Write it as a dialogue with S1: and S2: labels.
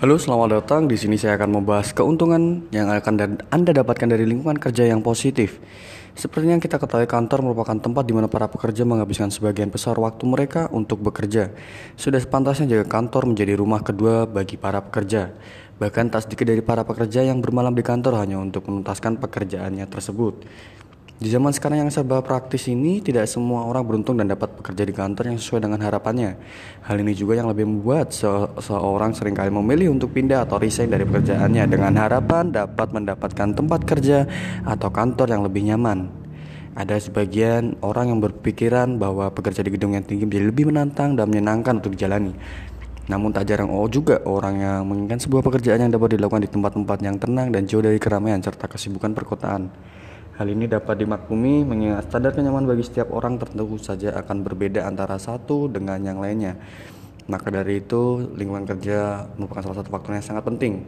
S1: Halo, selamat datang. Di sini saya akan membahas keuntungan yang akan Anda dapatkan dari lingkungan kerja yang positif. Seperti yang kita ketahui, kantor merupakan tempat di mana para pekerja menghabiskan sebagian besar waktu mereka untuk bekerja. Sudah sepantasnya jaga kantor menjadi rumah kedua bagi para pekerja. Bahkan tak sedikit dari para pekerja yang bermalam di kantor hanya untuk menuntaskan pekerjaannya tersebut. Di zaman sekarang yang serba praktis ini, tidak semua orang beruntung dan dapat bekerja di kantor yang sesuai dengan harapannya. Hal ini juga yang lebih membuat se seorang sering kali memilih untuk pindah atau resign dari pekerjaannya dengan harapan dapat mendapatkan tempat kerja atau kantor yang lebih nyaman. Ada sebagian orang yang berpikiran bahwa bekerja di gedung yang tinggi menjadi lebih menantang dan menyenangkan untuk dijalani. Namun tak jarang oh juga orang yang menginginkan sebuah pekerjaan yang dapat dilakukan di tempat-tempat yang tenang dan jauh dari keramaian serta kesibukan perkotaan. Hal ini dapat dimaklumi mengingat standar kenyamanan bagi setiap orang tentu saja akan berbeda antara satu dengan yang lainnya. Maka dari itu, lingkungan kerja merupakan salah satu faktor yang sangat penting